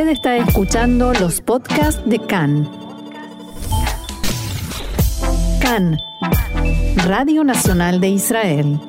Usted está escuchando los podcasts de CAN. CAN, Radio Nacional de Israel.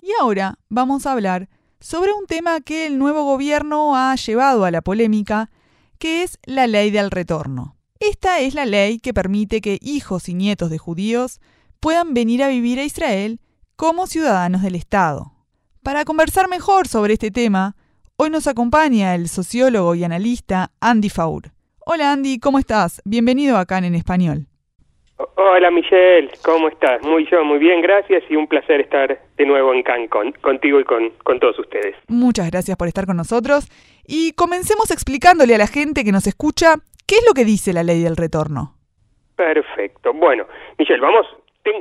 Y ahora vamos a hablar sobre un tema que el nuevo gobierno ha llevado a la polémica, que es la ley del retorno. Esta es la ley que permite que hijos y nietos de judíos puedan venir a vivir a Israel como ciudadanos del Estado. Para conversar mejor sobre este tema, hoy nos acompaña el sociólogo y analista Andy Faur. Hola Andy, ¿cómo estás? Bienvenido acá en Español. Hola Michelle, ¿cómo estás? Muy yo, muy bien, gracias y un placer estar de nuevo en Cannes contigo y con, con todos ustedes. Muchas gracias por estar con nosotros y comencemos explicándole a la gente que nos escucha qué es lo que dice la ley del retorno. Perfecto. Bueno, Michelle, vamos,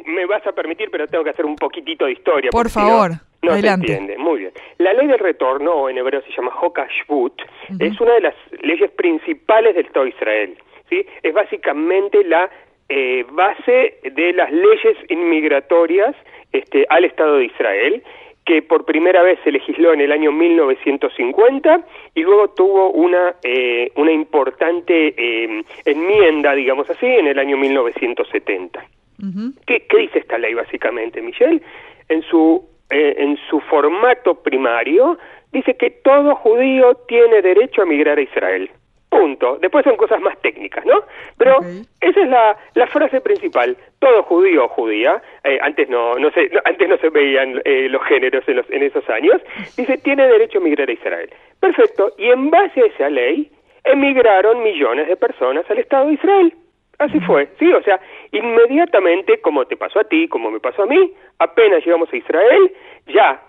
me vas a permitir, pero tengo que hacer un poquitito de historia. Por favor, no, adelante. Se entiende. Muy bien. La ley del retorno, o en hebreo se llama Hokashvut, es una de las leyes principales del Estado de Israel. ¿sí? Es básicamente la eh, base de las leyes inmigratorias este, al Estado de Israel, que por primera vez se legisló en el año 1950 y luego tuvo una, eh, una importante eh, enmienda, digamos así, en el año 1970. ¿Qué, ¿Qué, dice esta ley básicamente, Michelle? En su, en su formato primario dice que todo judío tiene derecho a migrar a Israel. Punto. Después son cosas más técnicas, ¿no? Pero esa es la, la, frase principal. Todo judío o judía, eh, antes no, no se, antes no se veían eh, los géneros en, los, en esos años, dice tiene derecho a migrar a Israel. Perfecto. Y en base a esa ley, emigraron millones de personas al Estado de Israel. Así fue, sí, o sea, inmediatamente, como te pasó a ti, como me pasó a mí, apenas llegamos a Israel, ya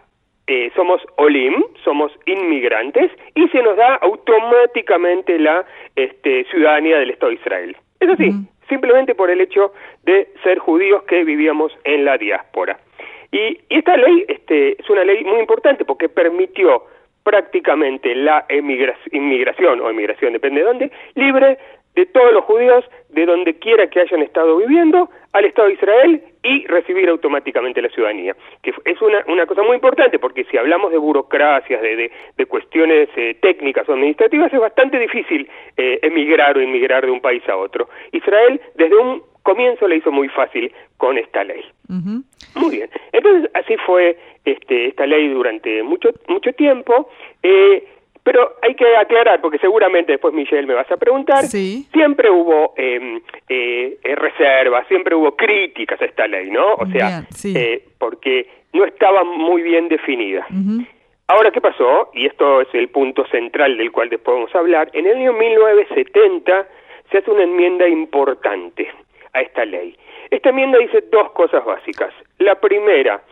eh, somos olim, somos inmigrantes y se nos da automáticamente la este, ciudadanía del Estado de Israel. Es así, simplemente por el hecho de ser judíos que vivíamos en la diáspora. Y, y esta ley este, es una ley muy importante porque permitió prácticamente la inmigración o emigración, depende de dónde, libre de todos los judíos de donde quiera que hayan estado viviendo al Estado de Israel y recibir automáticamente la ciudadanía, que es una, una cosa muy importante porque si hablamos de burocracias, de, de, cuestiones eh, técnicas o administrativas, es bastante difícil eh, emigrar o inmigrar de un país a otro. Israel desde un comienzo le hizo muy fácil con esta ley. Muy bien. Entonces así fue este, esta ley durante mucho mucho tiempo. Eh, pero hay que aclarar, porque seguramente después Michelle me vas a preguntar, siempre hubo eh, eh, reservas, siempre hubo críticas a esta ley, ¿no? O sea, eh, porque no estaba muy bien definida. Ahora, ¿qué pasó? Y esto es el punto central del cual después vamos a hablar. En el año 1970 se hace una enmienda importante a esta ley. Esta enmienda dice dos cosas básicas. La primera,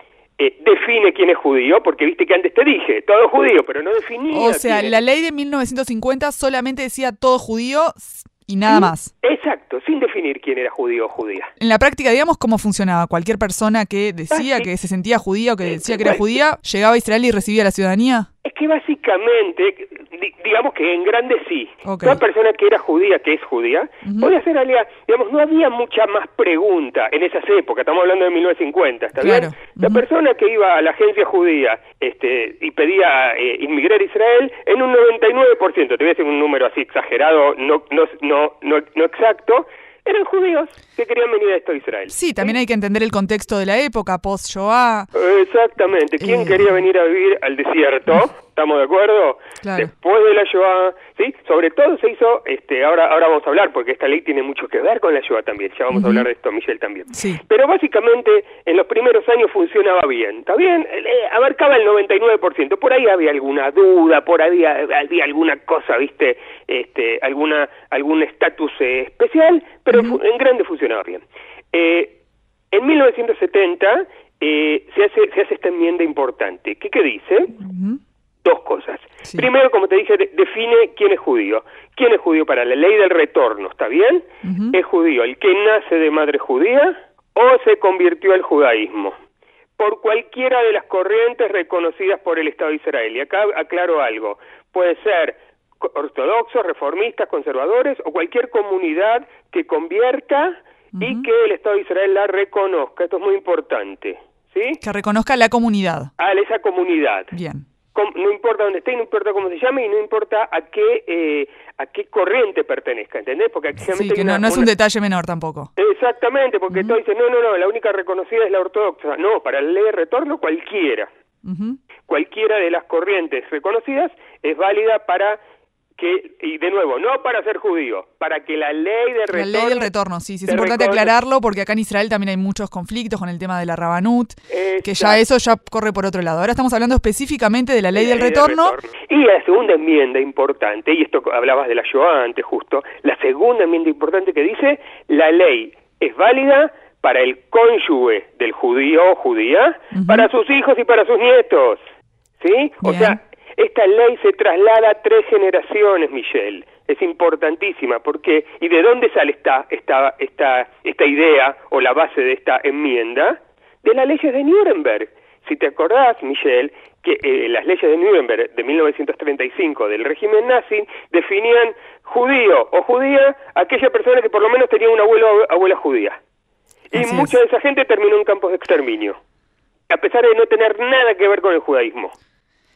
eh, define quién es judío, porque viste que antes te dije, todo judío, pero no definía. O sea, la ley de 1950 solamente decía todo judío y nada más. Exacto, sin definir quién era judío o judía. En la práctica, digamos, ¿cómo funcionaba? Cualquier persona que decía que se sentía judía o que decía que era judía, llegaba a Israel y recibía la ciudadanía. Es que básicamente, digamos que en grande sí. Una persona que era judía, que es judía, podía ser aliada. Digamos, no había mucha más pregunta en esas épocas, estamos hablando de 1950, ¿está bien? La persona que iba a la agencia judía este, y pedía eh, inmigrar a Israel, en un 99%, te voy a decir un número así exagerado, no, no, no, no, no exacto, eran judíos que querían venir a esto de Israel. Sí, también hay que entender el contexto de la época, post-Shoah. Exactamente. ¿Quién Eh. quería venir a vivir al desierto? ¿Estamos de acuerdo? Claro. Después de la Shoah, ¿sí? Sobre todo se hizo, este, ahora, ahora vamos a hablar, porque esta ley tiene mucho que ver con la Shoah también. Ya vamos a hablar de esto, Michelle, también. Sí. Pero básicamente en los primeros años funcionaba bien, ¿está bien? Eh, abarcaba el 99%. Por ahí había alguna duda, por ahí había, había alguna cosa, ¿viste? Este, alguna, algún estatus eh, especial, pero fu- en grande funcionaba Eh, en 1970 eh, se, hace, se hace esta enmienda importante. ¿Qué, qué dice? Dos cosas. Sí. Primero, como te dije, de- define quién es judío. ¿Quién es judío para la ley del retorno? ¿Está bien? Es judío el que nace de madre judía o se convirtió al judaísmo por cualquiera de las corrientes reconocidas por el Estado de Israel. Y acá aclaro algo. Puede ser ortodoxos, reformistas, conservadores o cualquier comunidad que convierta y que el Estado de Israel la reconozca. Esto es muy importante. ¿Sí? Que reconozca la comunidad. A esa comunidad. Bien. no importa dónde esté, no importa cómo se llame y no importa a qué eh, a qué corriente pertenezca, ¿entendés? Porque sí, que no, es un detalle menor tampoco. Exactamente, porque tú dices, no, no, no, la única reconocida es la ortodoxa. No, para la ley de retorno cualquiera. Cualquiera de las corrientes reconocidas es válida para que, y de nuevo, no para ser judío, para que la ley de retorno... La ley del retorno, sí, sí, es importante aclararlo porque acá en Israel también hay muchos conflictos con el tema de la Rabanut, que ya eso ya corre por otro lado. Ahora estamos hablando específicamente de la ley, del retorno. Y la segunda enmienda importante, y esto hablabas de la Shoah antes justo, la segunda enmienda importante que dice, la ley es válida para el cónyuge del judío o judía, para sus hijos y para sus nietos. ¿Sí? O sea, esta ley se traslada a tres generaciones, Michelle. Es importantísima porque ¿y de dónde sale esta esta esta esta idea o la base de esta enmienda? De las leyes de Nuremberg. Si te acordás, Michelle, que eh, las leyes de Nuremberg de 1935 del régimen nazi definían judío o judía aquella persona que por lo menos tenía un abuelo o abuela judía. Y mucha de esa gente terminó en campos de exterminio, a pesar de no tener nada que ver con el judaísmo.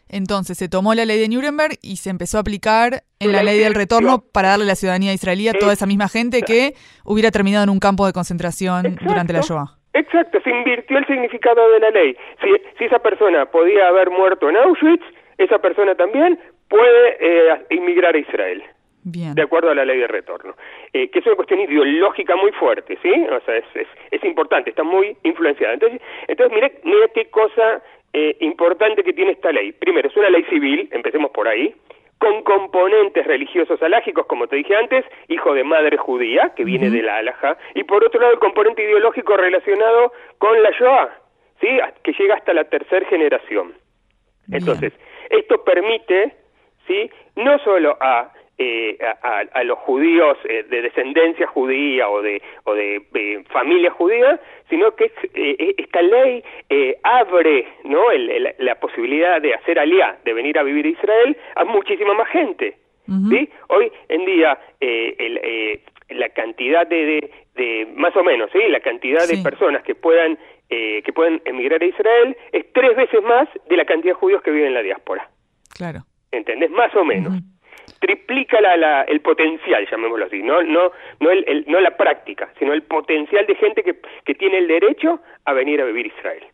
Entonces se tomó la ley de Nuremberg y se empezó a aplicar en la, ley del retorno para darle la ciudadanía israelí a toda esa misma gente que hubiera terminado en un campo de concentración durante la Shoah. Exacto, se invirtió el significado de la ley. Si, si esa persona podía haber muerto en Auschwitz, esa persona también puede eh, inmigrar a Israel. Bien. De acuerdo a la ley de retorno. Eh, que es una cuestión ideológica muy fuerte, ¿sí? O sea, es, es, es importante, está muy influenciada. Entonces, entonces mire, mire qué cosa eh, importante que tiene esta ley. Primero, es una ley civil, empecemos por ahí, con componentes religiosos alágicos, como te dije antes, hijo de madre judía, que viene de la alaja, y por otro lado el componente ideológico relacionado con la Shoah, ¿sí? que llega hasta la tercera generación. Entonces, esto permite, ¿sí? no solo a eh, a, los judíos eh, de descendencia judía o de, o de eh, familia judía, sino que eh, esta ley abre ¿no? la posibilidad de hacer aliá, de venir a vivir a Israel a muchísima más gente. ¿sí? Hoy en día el, la cantidad de, de, más o menos, ¿sí? la cantidad de personas que puedan que pueden emigrar a Israel es tres veces más de la cantidad de judíos que viven en la diáspora. Claro. ¿Entendés? Más o menos triplica la, el potencial, llamémoslo así, no, no, no, el, no la práctica, sino el potencial de gente que, que tiene el derecho a venir a vivir Israel.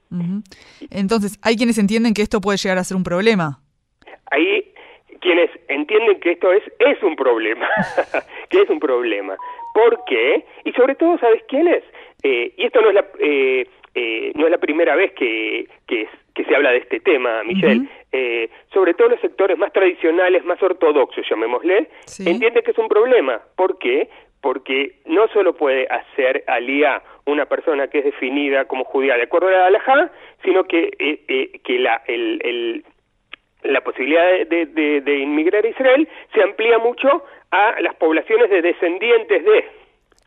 Entonces, hay quienes entienden que esto puede llegar a ser un problema. Hay quienes entienden que esto es, es un problema, que es un problema. ¿Por qué? Y sobre todo, ¿sabes quién es? Eh, y esto no es la... Eh, eh, no es la primera vez que, que, que se habla de este tema, Michelle, eh, sobre todo los sectores más tradicionales, más ortodoxos, llamémosle, entiende que es un problema. ¿Por qué? Porque no solo puede hacer alía una persona que es definida como judía de acuerdo a la halajá, sino que, eh, eh, que la, el, el, la posibilidad de, de, de, inmigrar a Israel se amplía mucho a las poblaciones de descendientes de.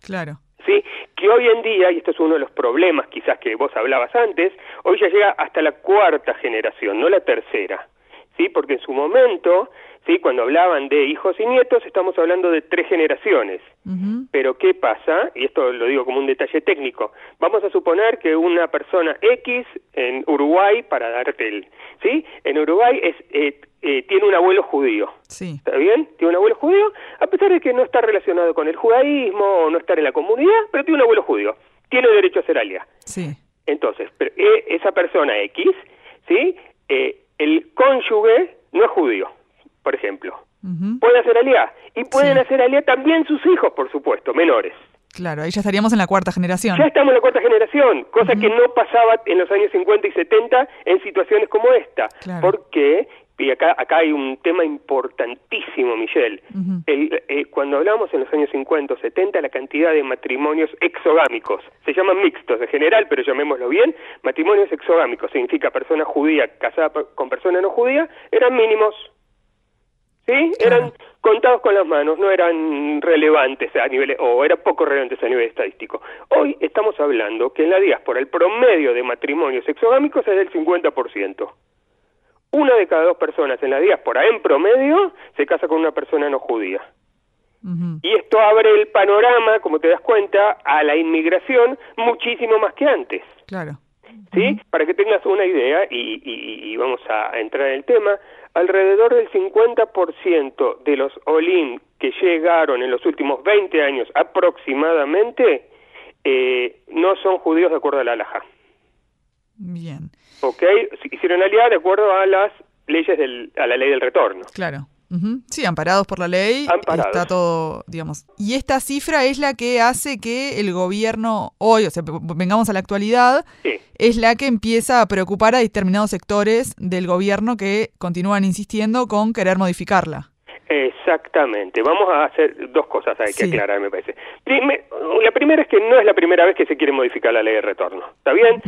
Claro. ¿Sí? que hoy en día, y esto es uno de los problemas quizás que vos hablabas antes, hoy ya llega hasta la cuarta generación, no la tercera, ¿sí? porque en su momento, ¿sí? cuando hablaban de hijos y nietos, estamos hablando de tres generaciones. Pero ¿qué pasa? Y esto lo digo como un detalle técnico. Vamos a suponer que una persona X en Uruguay, para darte el... ¿sí? En Uruguay es... Eh, eh, tiene un abuelo judío. Sí. ¿Está bien? Tiene un abuelo judío, a pesar de que no está relacionado con el judaísmo o no estar en la comunidad, pero tiene un abuelo judío. Tiene derecho a ser alia. Sí. Entonces, eh, esa persona X, ¿sí? Eh, el cónyuge no es judío, por ejemplo. Puede hacer alia. Y pueden hacer alia también sus hijos, por supuesto, menores. Claro, ahí ya estaríamos en la cuarta generación. Ya estamos en la cuarta generación, cosa que no pasaba en los años 50 y 70 en situaciones como esta. Claro. Porque y acá, acá hay un tema importantísimo, Michelle. Eh, cuando hablamos en los años 50 o 70, la cantidad de matrimonios exogámicos, se llaman mixtos en general, pero llamémoslo bien, matrimonios exogámicos, significa persona judía casada con persona no judía, eran mínimos. ¿Sí? Eran contados con las manos, no eran relevantes a nivel, o eran poco relevantes a nivel estadístico. Hoy estamos hablando que en la diáspora el promedio de matrimonios exogámicos es del 50% una de cada dos personas en la diáspora, en promedio, se casa con una persona no judía. Y esto abre el panorama, como te das cuenta, a la inmigración muchísimo más que antes. Claro. ¿sí? Para que tengas una idea y, y, vamos a entrar en el tema, alrededor del 50% de los Olim que llegaron en los últimos 20 años aproximadamente eh, no son judíos de acuerdo a la halajá. Bien. ¿Ok? Hicieron de acuerdo a las leyes del, a la ley del retorno. Claro. Sí, amparados por la ley. Amparados. Está todo, digamos. Y esta cifra es la que hace que el gobierno hoy, o sea, vengamos a la actualidad, es la que empieza a preocupar a determinados sectores del gobierno que continúan insistiendo con querer modificarla. Exactamente. Vamos a hacer dos cosas hay que aclarar, me parece. la primera es que no es la primera vez que se quiere modificar la ley de retorno. ¿Está bien?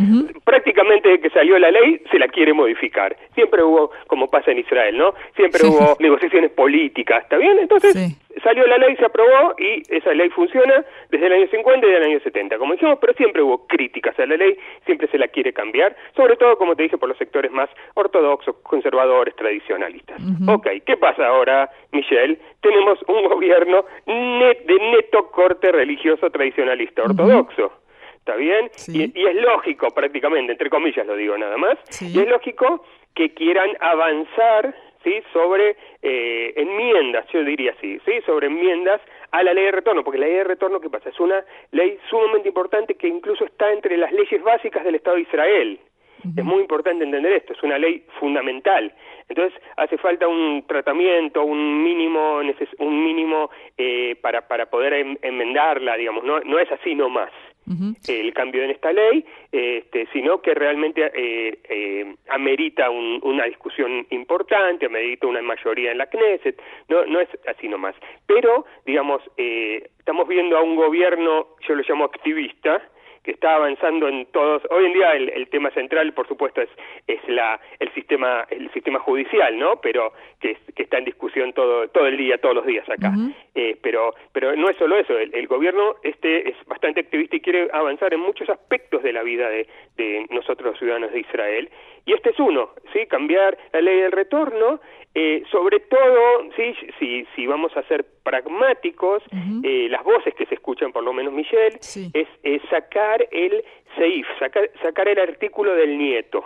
Prácticamente desde que salió la ley se la quiere modificar. Siempre hubo, como pasa en Israel, ¿no? Siempre hubo negociaciones políticas. ¿Está bien? Entonces, salió la ley, se aprobó y esa ley funciona desde el año 50 y del año 70, como dijimos, pero siempre hubo críticas a la ley, siempre se la quiere cambiar, sobre todo, como te dije, por los sectores más ortodoxos, conservadores, tradicionalistas. Ok, ¿qué pasa ahora, Michelle? Tenemos un gobierno de neto corte religioso tradicionalista ortodoxo. ¿Está bien? Y, es lógico, prácticamente, entre comillas lo digo nada más, y es lógico que quieran avanzar ¿sí? sobre eh, enmiendas, yo diría así, ¿sí? sobre enmiendas a la ley de retorno, porque la ley de retorno, ¿qué pasa? Es una ley sumamente importante que incluso está entre las leyes básicas del Estado de Israel. Es muy importante entender esto, es una ley fundamental. Entonces hace falta un tratamiento, un mínimo, un mínimo eh, para, para poder enmendarla, digamos, no, no es así nomás el cambio en esta ley, este, sino que realmente eh, eh, amerita una discusión importante, amerita una mayoría en la Knesset, no, no es así nomás. Pero, digamos, eh, estamos viendo a un gobierno, yo lo llamo activista, que está avanzando en todos. Hoy en día el, tema central, por supuesto, es, es la, el sistema el sistema judicial, ¿no? Pero que, que está en discusión todo todo el día, todos los días acá. eh, pero pero no es solo eso. El, gobierno este es bastante activista y quiere avanzar en muchos aspectos de la vida de, de nosotros los ciudadanos de Israel. Y este es uno, sí, cambiar la ley del retorno eh, sobre todo, sí, si, si vamos a ser pragmáticos, eh, las voces que se escuchan, por lo menos Michelle, es, sacar el SEIF, sacar, sacar el artículo del nieto.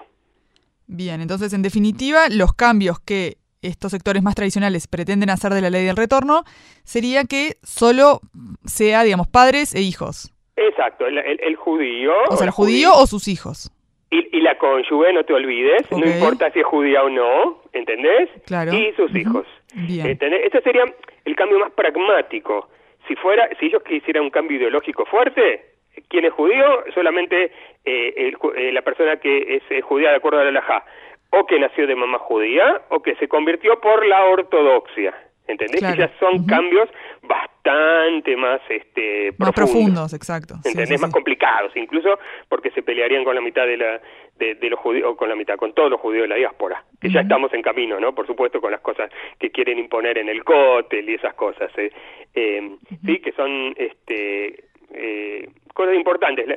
Bien, entonces, en definitiva, los cambios que estos sectores más tradicionales pretenden hacer de la ley del retorno sería que solo sea, digamos, padres e hijos. Exacto, el, el, judío. O sea, el judío o sus hijos. Y, la cónyuge, no te olvides, no importa si es judía o no, ¿entendés? Claro. Y sus hijos. ¿entendés? Ese sería el cambio más pragmático. Si fuera, si ellos quisieran un cambio ideológico fuerte, ¿quién es judío? Solamente eh, eh, la persona que es judía de acuerdo a la halajá, o que nació de mamá judía, o que se convirtió por la ortodoxia. ¿Entendés? Que ya son cambios bastante más este más profundos, exacto. ¿Entendés? más complicados, incluso porque se pelearían con la mitad de la de, los judíos, con la mitad, con todos los judíos de la diáspora, que ya estamos en camino, ¿no? Por supuesto, con las cosas que quieren imponer en el cótel y esas cosas, ¿eh? eh sí, que son este eh, cosas importantes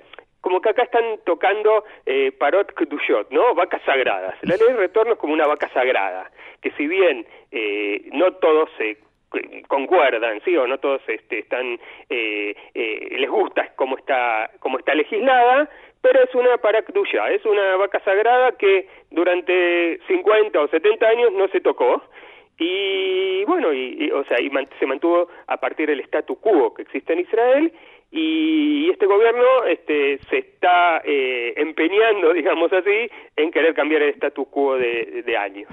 como que acá están tocando eh, Parot Kedushot, ¿no? Vacas sagradas. La ley de retorno es como una vaca sagrada, que si bien eh, no todos se concuerdan, sí, o no todos este, están, eh, eh, les gusta cómo está, cómo está legislada, pero es una parakdusha, es una vaca sagrada que durante 50 o 70 años no se tocó, y bueno, y, o sea, y se mantuvo a partir del statu quo que existe en Israel, y este gobierno este, se está eh, empeñando, digamos así, en querer cambiar el status quo de, años.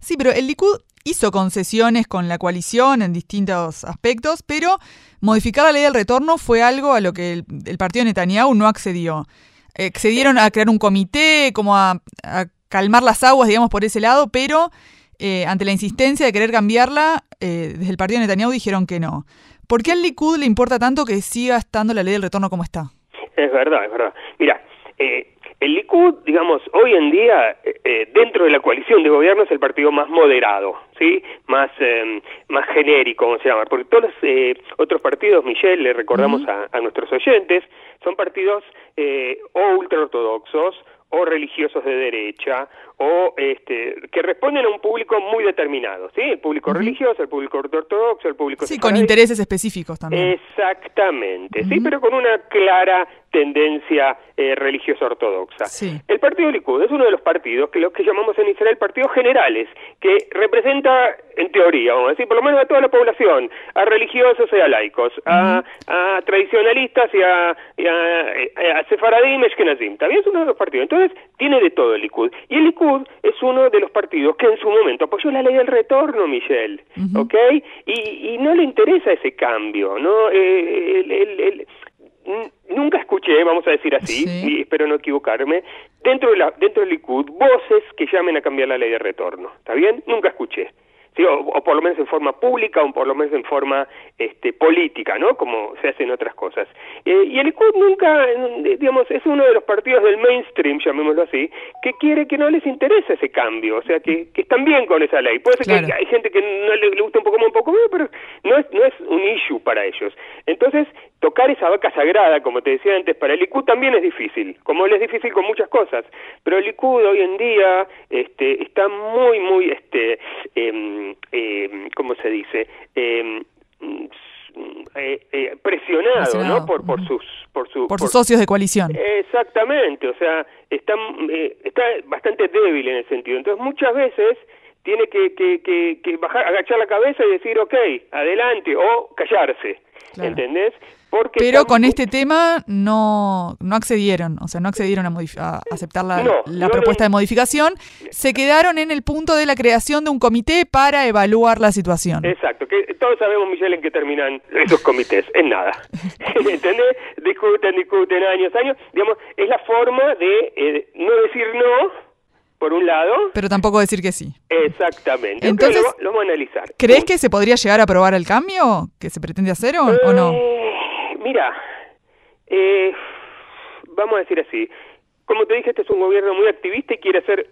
Sí, pero el Likud hizo concesiones con la coalición en distintos aspectos, pero modificar la ley del retorno fue algo a lo que el, partido Netanyahu no accedió. Accedieron a crear un comité, como a, calmar las aguas, digamos, por ese lado, pero eh, ante la insistencia de querer cambiarla, eh, desde el partido Netanyahu dijeron que no. ¿Por qué al Likud le importa tanto que siga estando la ley del retorno como está? Es verdad, es verdad. Mira, eh, el Likud, digamos, hoy en día, eh, eh, dentro de la coalición de gobierno es el partido más moderado, ¿sí? Más, em, más genérico, como se llama. Porque todos los otros partidos, Michelle, le recordamos a, nuestros oyentes, son partidos o ultraortodoxos o religiosos de derecha o este, que responden a un público muy determinado, ¿sí? El público religioso, el público ortodoxo, el público... Sí, con intereses específicos también. Exactamente, sí, pero con una clara tendencia eh, religiosa ortodoxa. Sí. El partido Likud es uno de los partidos que los que llamamos en Israel partidos generales, que representa, en teoría, vamos a decir, por lo menos a toda la población, a religiosos y a laicos, a, a tradicionalistas y a, y a, eh, a sefaradim y ashkenazim. También es uno de los partidos. Entonces, tiene de todo el Likud. Y el Likud es uno de los partidos que en su momento apoyó la ley del retorno, Michelle, ¿ok? Y, y no le interesa ese cambio, ¿no? Eh, el- el- el- nunca escuché, vamos a decir así, Sí. y espero no equivocarme, dentro, de la, dentro del Likud, voces que llamen a cambiar la ley de retorno, ¿está bien? Nunca escuché. Sí, o, o por lo menos en forma pública o por lo menos en forma este, política, ¿no? Como se hace en otras cosas. Eh, y el Likud nunca, eh, digamos, es uno de los partidos del mainstream, llamémoslo así, que quiere que no les interesa ese cambio, o sea, que, que están bien con esa ley. Puede ser Claro. que hay gente que no le, le gusta un poco más, un poco menos, pero no es, no es un issue para ellos. Entonces, tocar esa vaca sagrada, como te decía antes, para el Likud también es difícil, como le es difícil con muchas cosas. Pero el Likud hoy en día este, está muy, muy, este, em, em, ¿cómo se dice? Em, mm, eh, eh, presionado, Presionado, ¿no? Por, por sus, por su, Por sus socios de coalición. Exactamente, o sea, está, eh, está bastante débil en el sentido. Entonces, muchas veces tiene que, que, que, que bajar, agachar la cabeza y decir, ok, adelante, o callarse, Claro. ¿entendés? Porque Pero con este tema no, no accedieron, o sea, no accedieron a, a aceptar la, No, la no propuesta de modificación. Se quedaron en el punto de la creación de un comité para evaluar la situación. Exacto, que todos sabemos, Michelle, en qué terminan esos comités, en nada. ¿Entendés? Discuten, discuten años, años. Digamos, es la forma de eh, no decir no, por un lado. Pero tampoco decir que sí. Exactamente. Entonces, lo, lo vamos a analizar. ¿Crees que se podría llegar a aprobar el cambio que se pretende hacer o, o no? Eh, mira, eh, vamos a decir así. Como te dije, este es un gobierno muy activista y quiere hacer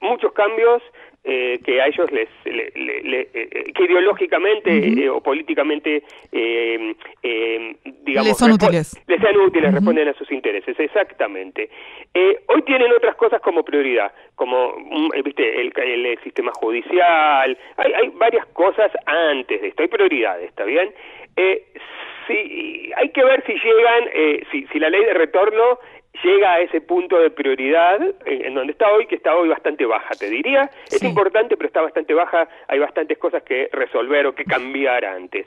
muchos cambios eh, que a ellos les, le- le- le- eh, que ideológicamente eh, o políticamente, eh, eh, digamos, Les son útiles. les sean útiles, responden a sus intereses, exactamente. Eh, hoy tienen otras cosas como prioridad, como, mm, eh, viste, el, el sistema judicial, hay, hay varias cosas antes de esto, hay prioridades, ¿está bien? Sí, hay que ver si llegan, eh, si, si la ley de retorno llega a ese punto de prioridad en, donde está hoy, que está hoy bastante baja, te diría. Es importante, pero está bastante baja. Hay bastantes cosas que resolver o que cambiar antes.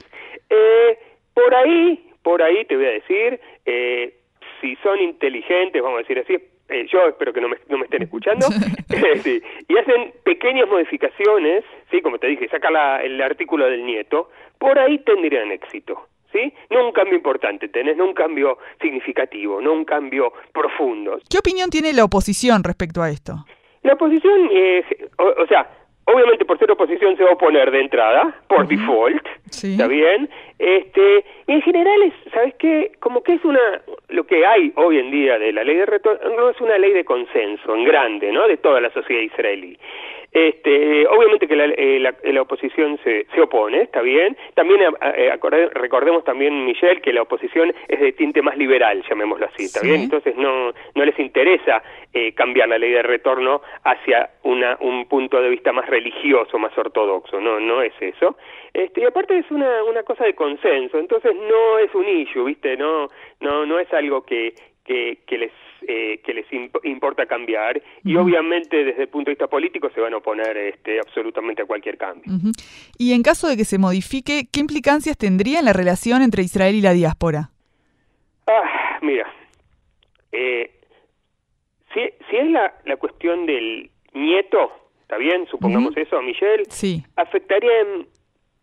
Eh, por ahí, por ahí te voy a decir, eh, si son inteligentes, vamos a decir así, eh, yo espero que no me, no me estén escuchando, eh, sí, y hacen pequeñas modificaciones, sí, como te dije, saca la- el artículo del nieto, por ahí tendrían éxito. ¿Sí? No un cambio importante, tenés, no un cambio significativo, no un cambio profundo. ¿Qué opinión tiene la oposición respecto a esto? La oposición, eh, o, o sea, obviamente por ser oposición se va a oponer de entrada, por default, Sí. ¿está bien? Este, y en general, es, ¿sabes qué? Como que es una, lo que hay hoy en día de la ley de retorno, no es una ley de consenso en grande, ¿no? De toda la sociedad israelí. Este, obviamente que la, eh, la- la oposición se, se opone, está bien. También eh, eh, acorde- recordemos también, Michelle, que la oposición es de tinte más liberal, llamémoslo así, ¿está Sí. bien? Entonces no, no les interesa eh, cambiar la ley de retorno hacia una, un punto de vista más religioso, más ortodoxo, no, no es eso. Este, y aparte es una, una cosa de consenso, entonces no es un issue, ¿viste? No, no, no es algo que, que, que les eh, que les imp- importa cambiar y obviamente desde el punto de vista político se van a oponer este, absolutamente a cualquier cambio. Y en caso de que se modifique, ¿qué implicancias tendría en la relación entre Israel y la diáspora? Ah, mira, eh, si, si es la, la cuestión del nieto, ¿está bien? Supongamos Ujú. eso, Michelle, Sí. afectaría en,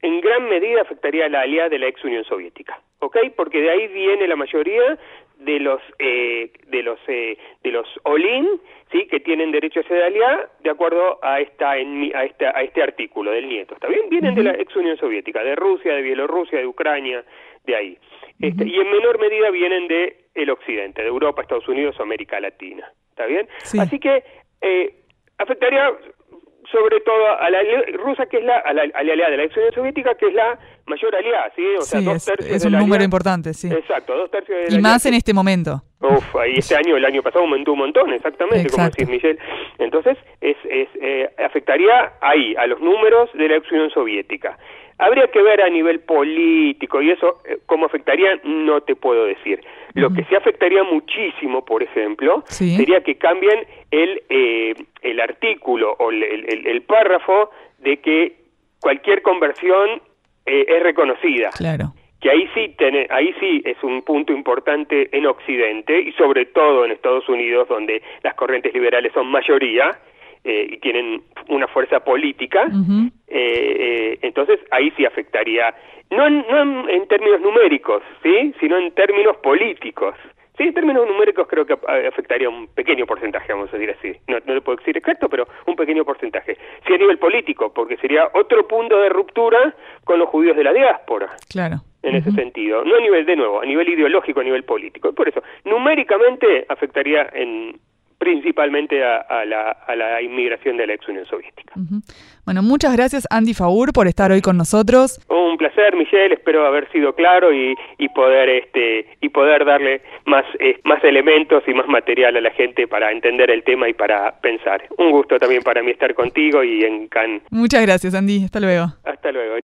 en gran medida afectaría a la alianza de la ex Unión Soviética, ¿ok? Porque de ahí viene la mayoría de los eh, de los eh, de los Olin, sí, que tienen derecho a ser aliá de acuerdo a esta a esta a este artículo del nieto, ¿está bien? Vienen de la ex Unión Soviética, de Rusia, de Bielorrusia, de Ucrania, de ahí. Este, y en menor medida vienen de el occidente, de Europa, Estados Unidos, América Latina, ¿está bien? Sí. Así que eh, afectaría sobre todo a la rusa, que es la, a la, a la aliada de la ex Unión Soviética, que es la mayor aliada, ¿sí? O sea, Sí, dos es, tercios es de un la número alianza- importante, sí. Exacto, dos tercios de la Y más alianza- en este momento. Uf, ahí este año, el año pasado aumentó un montón, exactamente, como decís, Michelle. Entonces, es, es eh, afectaría ahí, a los números de la ex Unión Soviética. Habría que ver a nivel político y eso, eh, cómo afectaría, no te puedo decir. Lo que sí afectaría muchísimo, por ejemplo, sería que cambien el, eh, el artículo o el, el, párrafo de que cualquier conversión eh, es reconocida. Claro que ahí sí, ahí sí es un punto importante en Occidente y sobre todo en Estados Unidos, donde las corrientes liberales son mayoría eh, y tienen una fuerza política, eh, eh, entonces ahí sí afectaría, no, en, no en, términos numéricos, ¿sí? sino en términos políticos. Sí, en términos numéricos creo que afectaría un pequeño porcentaje, vamos a decir así. No, no le puedo decir exacto, pero un pequeño porcentaje. Sí a nivel político, porque sería otro punto de ruptura con los judíos de la diáspora. Claro en ese sentido, no a nivel de nuevo, a nivel ideológico, a nivel político. por eso, numéricamente afectaría en principalmente a, la, a, la, inmigración de la ex Unión Soviética. Bueno, muchas gracias Andy Faur por estar hoy con nosotros. Un placer, Michelle, espero haber sido claro y, y poder este y poder darle más eh, más elementos y más material a la gente para entender el tema y para pensar. Un gusto también para mí estar contigo y en Cannes. Muchas gracias, Andy. Hasta luego. Hasta luego.